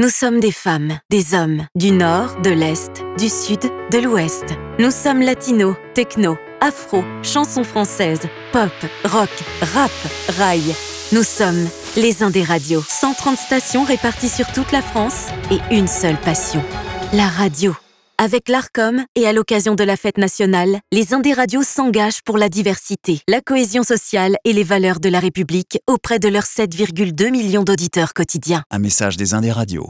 Nous sommes des femmes, des hommes, du nord, de l'est, du sud, de l'ouest. Nous sommes latinos, techno, afro, chansons françaises, pop, rock, rap, rail. Nous sommes les Indés Radios. 130 stations réparties sur toute la France et une seule passion, la radio. Avec l'ARCOM et à l'occasion de la fête nationale, les Indés Radios s'engagent pour la diversité, la cohésion sociale et les valeurs de la République auprès de leurs 7,2 millions d'auditeurs quotidiens. Un message des Indés Radio.